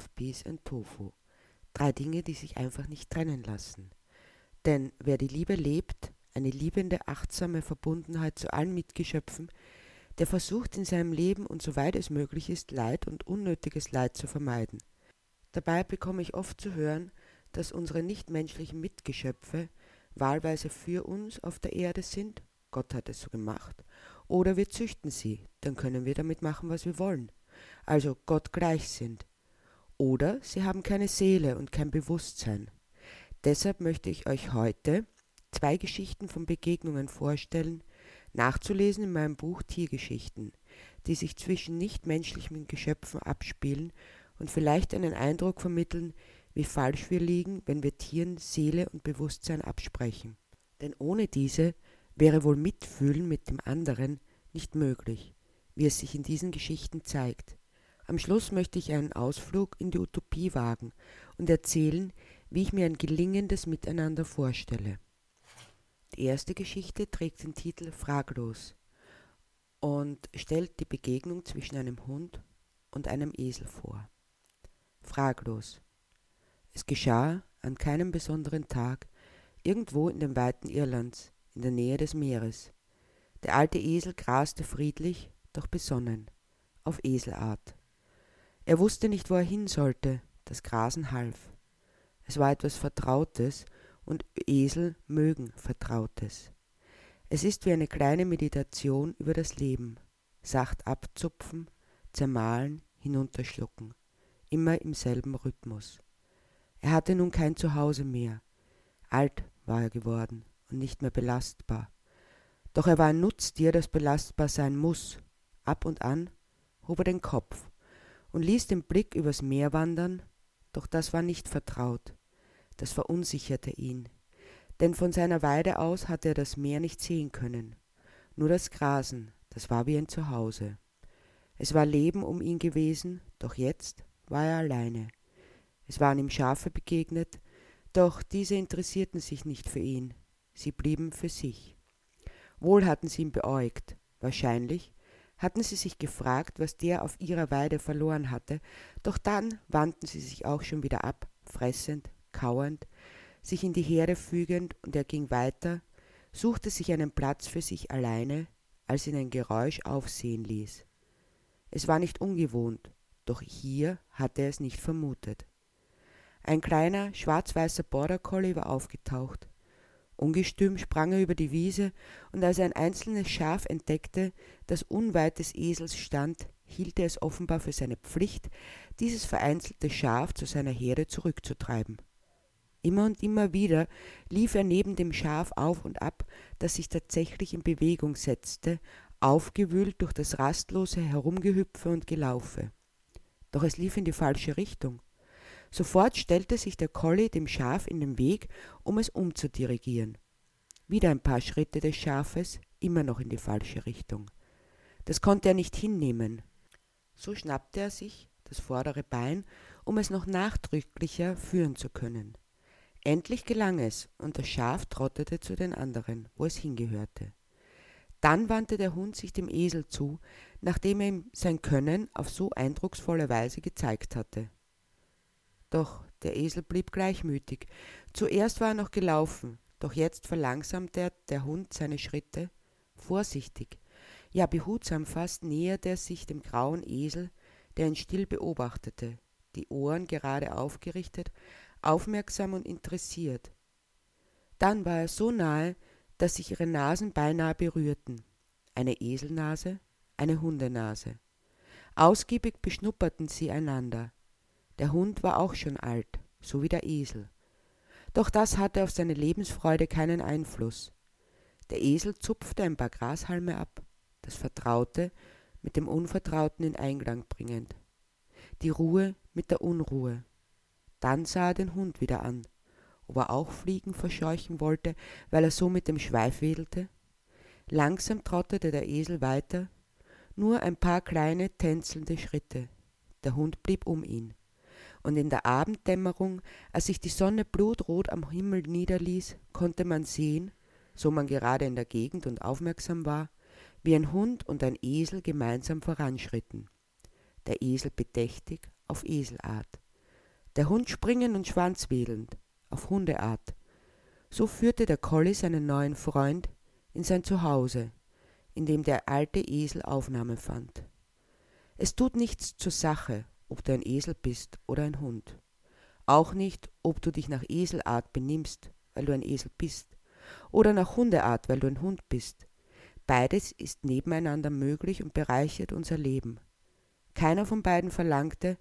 Love, Peace and Tofu. Drei Dinge, die sich einfach nicht trennen lassen. Denn wer die Liebe lebt, eine liebende, achtsame Verbundenheit zu allen Mitgeschöpfen, der versucht in seinem Leben und soweit es möglich ist, Leid und unnötiges Leid zu vermeiden. Dabei bekomme ich oft zu hören, dass unsere nichtmenschlichen Mitgeschöpfe wahlweise für uns auf der Erde sind, Gott hat es so gemacht, oder wir züchten sie, dann können wir damit machen, was wir wollen, also Gott gleich sind. Oder sie haben keine Seele und kein Bewusstsein. Deshalb möchte ich euch heute zwei Geschichten von Begegnungen vorstellen, nachzulesen in meinem Buch Tiergeschichten, die sich zwischen nichtmenschlichen Geschöpfen abspielen und vielleicht einen Eindruck vermitteln, wie falsch wir liegen, wenn wir Tieren Seele und Bewusstsein absprechen. Denn ohne diese wäre wohl Mitfühlen mit dem anderen nicht möglich, wie es sich in diesen Geschichten zeigt. Am Schluss möchte ich einen Ausflug in die Utopie wagen und erzählen, wie ich mir ein gelingendes Miteinander vorstelle. Die erste Geschichte trägt den Titel Fraglos und stellt die Begegnung zwischen einem Hund und einem Esel vor. Fraglos. Es geschah an keinem besonderen Tag irgendwo in den Weiten Irlands, in der Nähe des Meeres. Der alte Esel graste friedlich, doch besonnen, auf Eselart. Er wusste nicht, wo er hin sollte, das Grasen half. Es war etwas Vertrautes und Esel mögen Vertrautes. Es ist wie eine kleine Meditation über das Leben, sacht abzupfen, zermahlen, hinunterschlucken, immer im selben Rhythmus. Er hatte nun kein Zuhause mehr. Alt war er geworden und nicht mehr belastbar. Doch er war ein Nutztier, das belastbar sein muss. Ab und an hob er den Kopf und ließ den Blick übers Meer wandern, doch das war nicht vertraut das verunsicherte ihn, denn von seiner Weide aus hatte er das Meer nicht sehen können, nur das Grasen, das war wie ein Zuhause. Es war Leben um ihn gewesen, doch jetzt war er alleine. Es waren ihm Schafe begegnet, doch diese interessierten sich nicht für ihn, sie blieben für sich. Wohl hatten sie ihn beäugt, wahrscheinlich hatten sie sich gefragt, was der auf ihrer Weide verloren hatte, doch dann wandten sie sich auch schon wieder ab, fressend, kauernd, sich in die Herde fügend, und er ging weiter, suchte sich einen Platz für sich alleine, als ihn ein Geräusch aufsehen ließ. Es war nicht ungewohnt, doch hier hatte er es nicht vermutet. Ein kleiner, schwarz-weißer Border Collie war aufgetaucht. Ungestüm sprang er über die Wiese, und als er ein einzelnes Schaf entdeckte, das unweit des Esels stand, hielt er es offenbar für seine Pflicht, dieses vereinzelte Schaf zu seiner Herde zurückzutreiben. Immer und immer wieder lief er neben dem Schaf auf und ab, das sich tatsächlich in Bewegung setzte, aufgewühlt durch das rastlose Herumgehüpfe und Gelaufe. Doch es lief in die falsche Richtung. Sofort stellte sich der Collie dem Schaf in den Weg, um es umzudirigieren. Wieder ein paar Schritte des Schafes, immer noch in die falsche Richtung. Das konnte er nicht hinnehmen. So schnappte er sich das vordere Bein, um es noch nachdrücklicher führen zu können. Endlich gelang es, und das Schaf trottete zu den anderen, wo es hingehörte. Dann wandte der Hund sich dem Esel zu, nachdem er ihm sein Können auf so eindrucksvolle Weise gezeigt hatte. Doch der Esel blieb gleichmütig. Zuerst war er noch gelaufen, doch jetzt verlangsamte der Hund seine Schritte. Vorsichtig, ja behutsam fast näherte er sich dem grauen Esel, der ihn still beobachtete, die Ohren gerade aufgerichtet, aufmerksam und interessiert. Dann war er so nahe, dass sich ihre Nasen beinahe berührten. Eine Eselnase, eine Hundenase. Ausgiebig beschnupperten sie einander. Der Hund war auch schon alt, so wie der Esel. Doch das hatte auf seine Lebensfreude keinen Einfluss. Der Esel zupfte ein paar Grashalme ab, das Vertraute mit dem Unvertrauten in Einklang bringend, die Ruhe mit der Unruhe. Dann sah er den Hund wieder an, ob er auch Fliegen verscheuchen wollte, weil er so mit dem Schweif wedelte. Langsam trottete der Esel weiter, nur ein paar kleine tänzelnde Schritte. Der Hund blieb um ihn. Und in der Abenddämmerung, als sich die Sonne blutrot am Himmel niederließ, konnte man sehen, so man gerade in der Gegend und aufmerksam war, wie ein Hund und ein Esel gemeinsam voranschritten. Der Esel bedächtig auf Eselart der Hund springend und schwanzwedelnd, auf Hundeart. So führte der Collie seinen neuen Freund in sein Zuhause, in dem der alte Esel Aufnahme fand. Es tut nichts zur Sache, ob du ein Esel bist oder ein Hund. Auch nicht, ob du dich nach Eselart benimmst, weil du ein Esel bist, oder nach Hundeart, weil du ein Hund bist. Beides ist nebeneinander möglich und bereichert unser Leben. Keiner von beiden verlangte,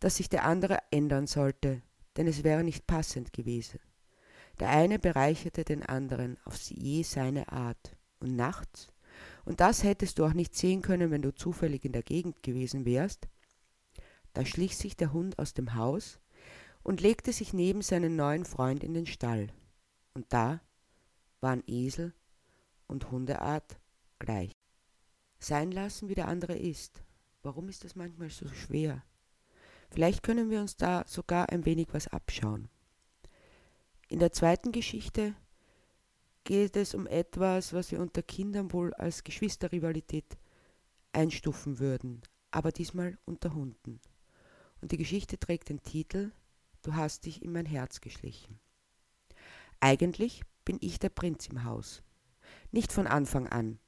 dass sich der andere ändern sollte, denn es wäre nicht passend gewesen. Der eine bereicherte den anderen auf je seine Art. Und nachts, und das hättest du auch nicht sehen können, wenn du zufällig in der Gegend gewesen wärst, da schlich sich der Hund aus dem Haus und legte sich neben seinen neuen Freund in den Stall. Und da waren Esel und Hundeart gleich. Sein lassen, wie der andere ist. Warum ist das manchmal so schwer? Vielleicht können wir uns da sogar ein wenig was abschauen. In der zweiten Geschichte geht es um etwas, was wir unter Kindern wohl als Geschwisterrivalität einstufen würden, aber diesmal unter Hunden. Und die Geschichte trägt den Titel Du hast dich in mein Herz geschlichen. Eigentlich bin ich der Prinz im Haus. Nicht von Anfang an.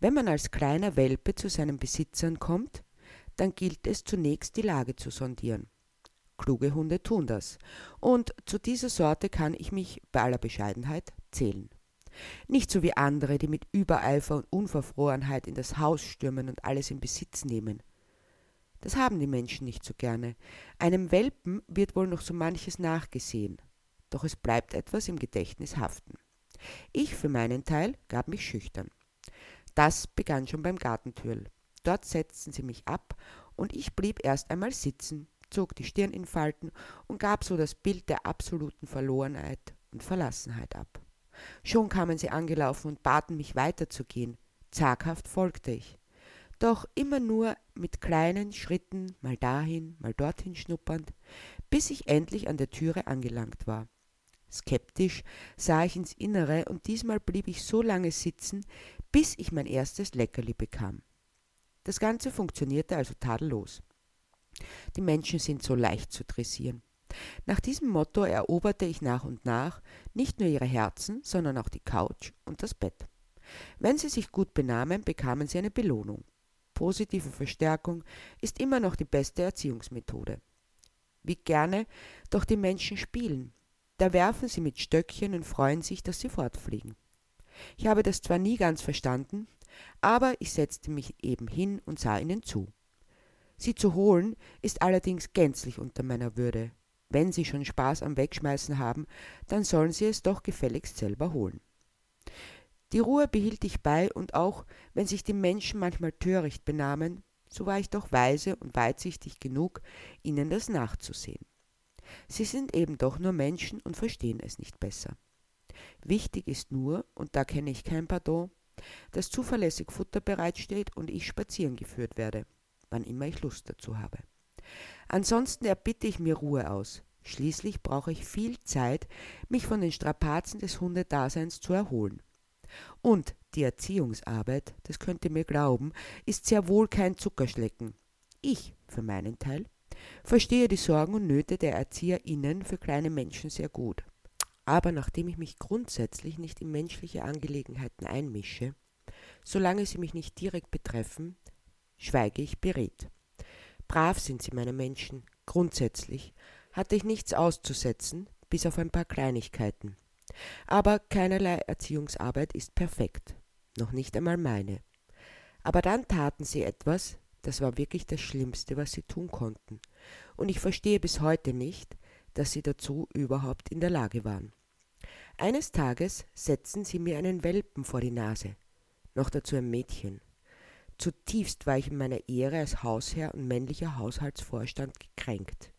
Wenn man als kleiner Welpe zu seinen Besitzern kommt, dann gilt es zunächst die Lage zu sondieren. Kluge Hunde tun das. Und zu dieser Sorte kann ich mich bei aller Bescheidenheit zählen. Nicht so wie andere, die mit Übereifer und Unverfrorenheit in das Haus stürmen und alles in Besitz nehmen. Das haben die Menschen nicht so gerne. Einem Welpen wird wohl noch so manches nachgesehen. Doch es bleibt etwas im Gedächtnis haften. Ich für meinen Teil gab mich schüchtern. Das begann schon beim Gartentürl. Dort setzten sie mich ab und ich blieb erst einmal sitzen, zog die Stirn in Falten und gab so das Bild der absoluten Verlorenheit und Verlassenheit ab. Schon kamen sie angelaufen und baten mich weiterzugehen. Zaghaft folgte ich. Doch immer nur mit kleinen Schritten, mal dahin, mal dorthin schnuppernd, bis ich endlich an der Türe angelangt war. Skeptisch sah ich ins Innere und diesmal blieb ich so lange sitzen, bis ich mein erstes Leckerli bekam. Das Ganze funktionierte also tadellos. Die Menschen sind so leicht zu dressieren. Nach diesem Motto eroberte ich nach und nach nicht nur ihre Herzen, sondern auch die Couch und das Bett. Wenn sie sich gut benahmen, bekamen sie eine Belohnung. Positive Verstärkung ist immer noch die beste Erziehungsmethode. Wie gerne doch die Menschen spielen. Da werfen sie mit Stöckchen und freuen sich, dass sie fortfliegen. Ich habe das zwar nie ganz verstanden, aber ich setzte mich eben hin und sah ihnen zu. Sie zu holen ist allerdings gänzlich unter meiner Würde. Wenn sie schon Spaß am Wegschmeißen haben, dann sollen sie es doch gefälligst selber holen. Die Ruhe behielt ich bei, und auch wenn sich die Menschen manchmal töricht benahmen, so war ich doch weise und weitsichtig genug, ihnen das nachzusehen. Sie sind eben doch nur Menschen und verstehen es nicht besser. Wichtig ist nur, und da kenne ich kein Pardon, dass zuverlässig Futter bereitsteht und ich spazieren geführt werde, wann immer ich Lust dazu habe. Ansonsten erbitte ich mir Ruhe aus. Schließlich brauche ich viel Zeit, mich von den Strapazen des Hundedaseins zu erholen. Und die Erziehungsarbeit, das könnt ihr mir glauben, ist sehr wohl kein Zuckerschlecken. Ich, für meinen Teil, verstehe die Sorgen und Nöte der ErzieherInnen für kleine Menschen sehr gut. Aber nachdem ich mich grundsätzlich nicht in menschliche Angelegenheiten einmische, solange sie mich nicht direkt betreffen, schweige ich beredt. Brav sind sie, meine Menschen, grundsätzlich, hatte ich nichts auszusetzen, bis auf ein paar Kleinigkeiten. Aber keinerlei Erziehungsarbeit ist perfekt, noch nicht einmal meine. Aber dann taten sie etwas, das war wirklich das Schlimmste, was sie tun konnten, und ich verstehe bis heute nicht, dass sie dazu überhaupt in der Lage waren. Eines Tages setzten sie mir einen Welpen vor die Nase, noch dazu ein Mädchen. Zutiefst war ich in meiner Ehre als Hausherr und männlicher Haushaltsvorstand gekränkt.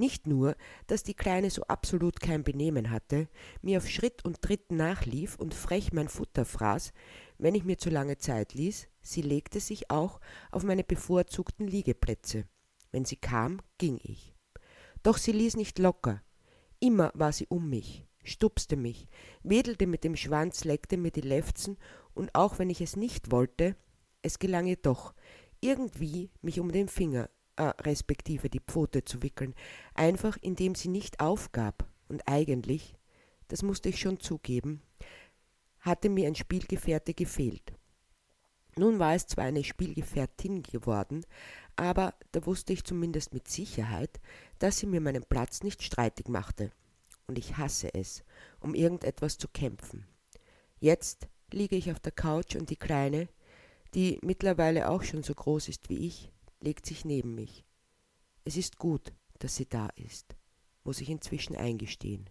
Nicht nur, dass die Kleine so absolut kein Benehmen hatte, mir auf Schritt und Tritt nachlief und frech mein Futter fraß, wenn ich mir zu lange Zeit ließ, sie legte sich auch auf meine bevorzugten Liegeplätze. Wenn sie kam, ging ich. Doch sie ließ nicht locker. Immer war sie um mich, stupste mich, wedelte mit dem Schwanz, leckte mir die Lefzen, und auch wenn ich es nicht wollte, es gelang ihr doch, irgendwie mich um den Finger, äh, respektive die Pfote zu wickeln, einfach indem sie nicht aufgab. Und eigentlich, das musste ich schon zugeben, hatte mir ein Spielgefährte gefehlt. Nun war es zwar eine Spielgefährtin geworden, aber da wusste ich zumindest mit Sicherheit, dass sie mir meinen Platz nicht streitig machte. Und ich hasse es, um irgendetwas zu kämpfen. Jetzt liege ich auf der Couch und die Kleine, die mittlerweile auch schon so groß ist wie ich, legt sich neben mich. Es ist gut, dass sie da ist, muss ich inzwischen eingestehen.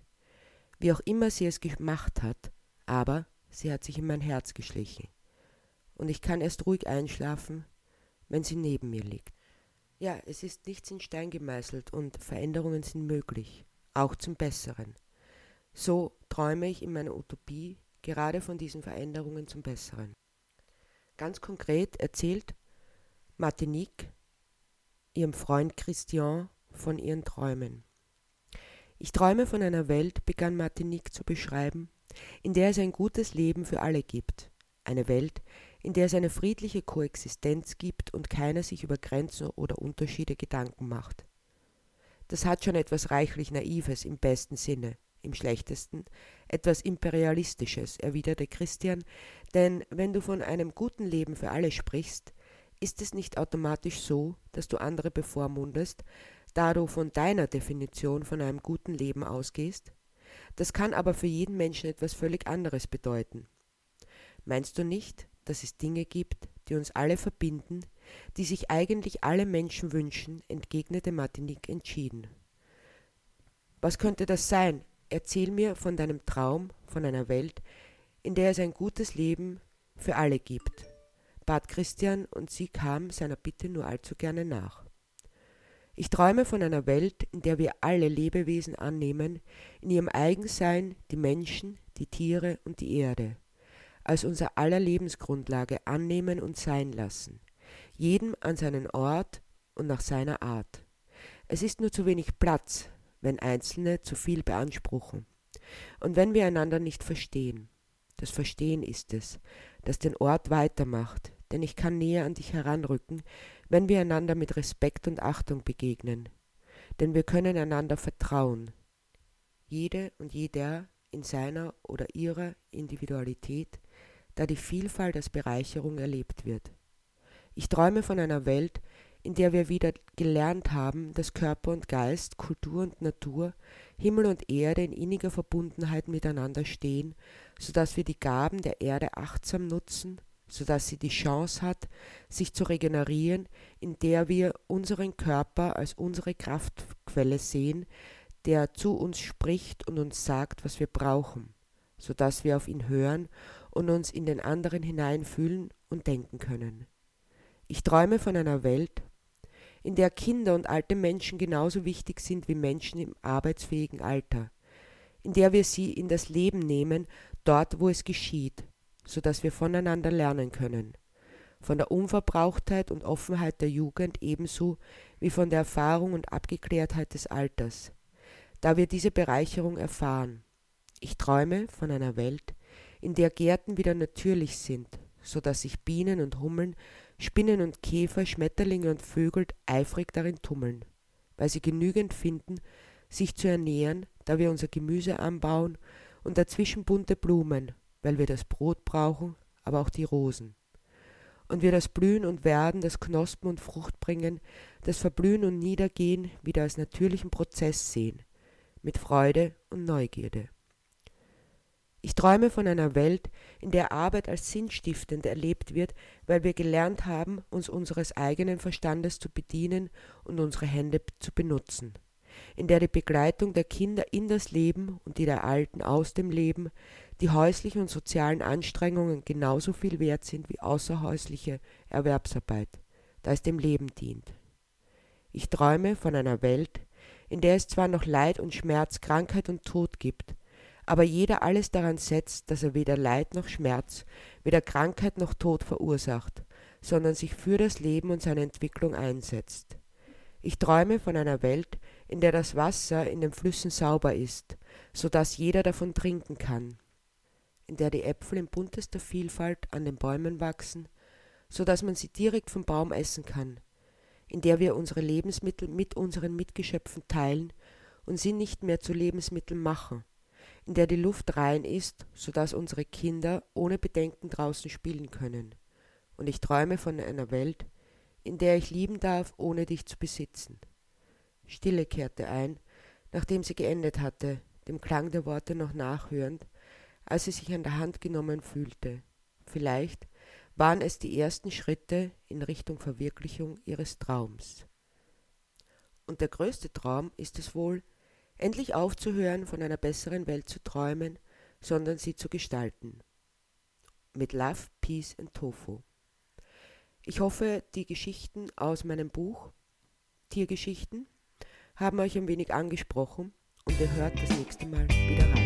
Wie auch immer sie es gemacht hat, aber sie hat sich in mein Herz geschlichen. Und ich kann erst ruhig einschlafen, wenn sie neben mir liegt. Ja, es ist nichts in Stein gemeißelt und Veränderungen sind möglich, auch zum Besseren. So träume ich in meiner Utopie gerade von diesen Veränderungen zum Besseren. Ganz konkret erzählt Martinique ihrem Freund Christian von ihren Träumen. Ich träume von einer Welt, begann Martinique zu beschreiben, in der es ein gutes Leben für alle gibt. Eine Welt, in der es eine friedliche Koexistenz gibt und keiner sich über Grenzen oder Unterschiede Gedanken macht. Das hat schon etwas reichlich Naives im besten Sinne, im schlechtesten etwas Imperialistisches, erwiderte Christian, denn wenn du von einem guten Leben für alle sprichst, ist es nicht automatisch so, dass du andere bevormundest, da du von deiner Definition von einem guten Leben ausgehst? Das kann aber für jeden Menschen etwas völlig anderes bedeuten. Meinst du nicht, dass es Dinge gibt, die uns alle verbinden, die sich eigentlich alle Menschen wünschen, entgegnete Martinique entschieden. Was könnte das sein? Erzähl mir von deinem Traum, von einer Welt, in der es ein gutes Leben für alle gibt, bat Christian, und sie kam seiner Bitte nur allzu gerne nach. Ich träume von einer Welt, in der wir alle Lebewesen annehmen, in ihrem Eigensein die Menschen, die Tiere und die Erde als unser aller Lebensgrundlage annehmen und sein lassen, jedem an seinen Ort und nach seiner Art. Es ist nur zu wenig Platz, wenn Einzelne zu viel beanspruchen und wenn wir einander nicht verstehen. Das Verstehen ist es, das den Ort weitermacht, denn ich kann näher an dich heranrücken, wenn wir einander mit Respekt und Achtung begegnen, denn wir können einander vertrauen. Jede und jeder in seiner oder ihrer Individualität da die Vielfalt als Bereicherung erlebt wird. Ich träume von einer Welt, in der wir wieder gelernt haben, dass Körper und Geist, Kultur und Natur, Himmel und Erde in inniger Verbundenheit miteinander stehen, so dass wir die Gaben der Erde achtsam nutzen, so dass sie die Chance hat, sich zu regenerieren, in der wir unseren Körper als unsere Kraftquelle sehen, der zu uns spricht und uns sagt, was wir brauchen, so dass wir auf ihn hören und uns in den anderen hineinfühlen und denken können. Ich träume von einer Welt, in der Kinder und alte Menschen genauso wichtig sind wie Menschen im arbeitsfähigen Alter, in der wir sie in das Leben nehmen, dort wo es geschieht, so dass wir voneinander lernen können, von der Unverbrauchtheit und Offenheit der Jugend ebenso wie von der Erfahrung und Abgeklärtheit des Alters, da wir diese Bereicherung erfahren. Ich träume von einer Welt, in der Gärten wieder natürlich sind, so dass sich Bienen und Hummeln, Spinnen und Käfer, Schmetterlinge und Vögel eifrig darin tummeln, weil sie genügend finden, sich zu ernähren, da wir unser Gemüse anbauen und dazwischen bunte Blumen, weil wir das Brot brauchen, aber auch die Rosen. Und wir das Blühen und Werden, das Knospen und Fruchtbringen, das Verblühen und Niedergehen wieder als natürlichen Prozess sehen, mit Freude und Neugierde. Ich träume von einer Welt, in der Arbeit als sinnstiftend erlebt wird, weil wir gelernt haben, uns unseres eigenen Verstandes zu bedienen und unsere Hände zu benutzen, in der die Begleitung der Kinder in das Leben und die der Alten aus dem Leben, die häuslichen und sozialen Anstrengungen genauso viel wert sind wie außerhäusliche Erwerbsarbeit, da es dem Leben dient. Ich träume von einer Welt, in der es zwar noch Leid und Schmerz, Krankheit und Tod gibt, aber jeder alles daran setzt, dass er weder Leid noch Schmerz, weder Krankheit noch Tod verursacht, sondern sich für das Leben und seine Entwicklung einsetzt. Ich träume von einer Welt, in der das Wasser in den Flüssen sauber ist, so dass jeder davon trinken kann, in der die Äpfel in buntester Vielfalt an den Bäumen wachsen, so dass man sie direkt vom Baum essen kann, in der wir unsere Lebensmittel mit unseren Mitgeschöpfen teilen und sie nicht mehr zu Lebensmitteln machen, in der die Luft rein ist, sodass unsere Kinder ohne Bedenken draußen spielen können. Und ich träume von einer Welt, in der ich lieben darf, ohne dich zu besitzen. Stille kehrte ein, nachdem sie geendet hatte, dem Klang der Worte noch nachhörend, als sie sich an der Hand genommen fühlte. Vielleicht waren es die ersten Schritte in Richtung Verwirklichung ihres Traums. Und der größte Traum ist es wohl, endlich aufzuhören, von einer besseren Welt zu träumen, sondern sie zu gestalten. Mit Love, Peace and Tofu. Ich hoffe, die Geschichten aus meinem Buch Tiergeschichten haben euch ein wenig angesprochen und ihr hört das nächste Mal wieder rein.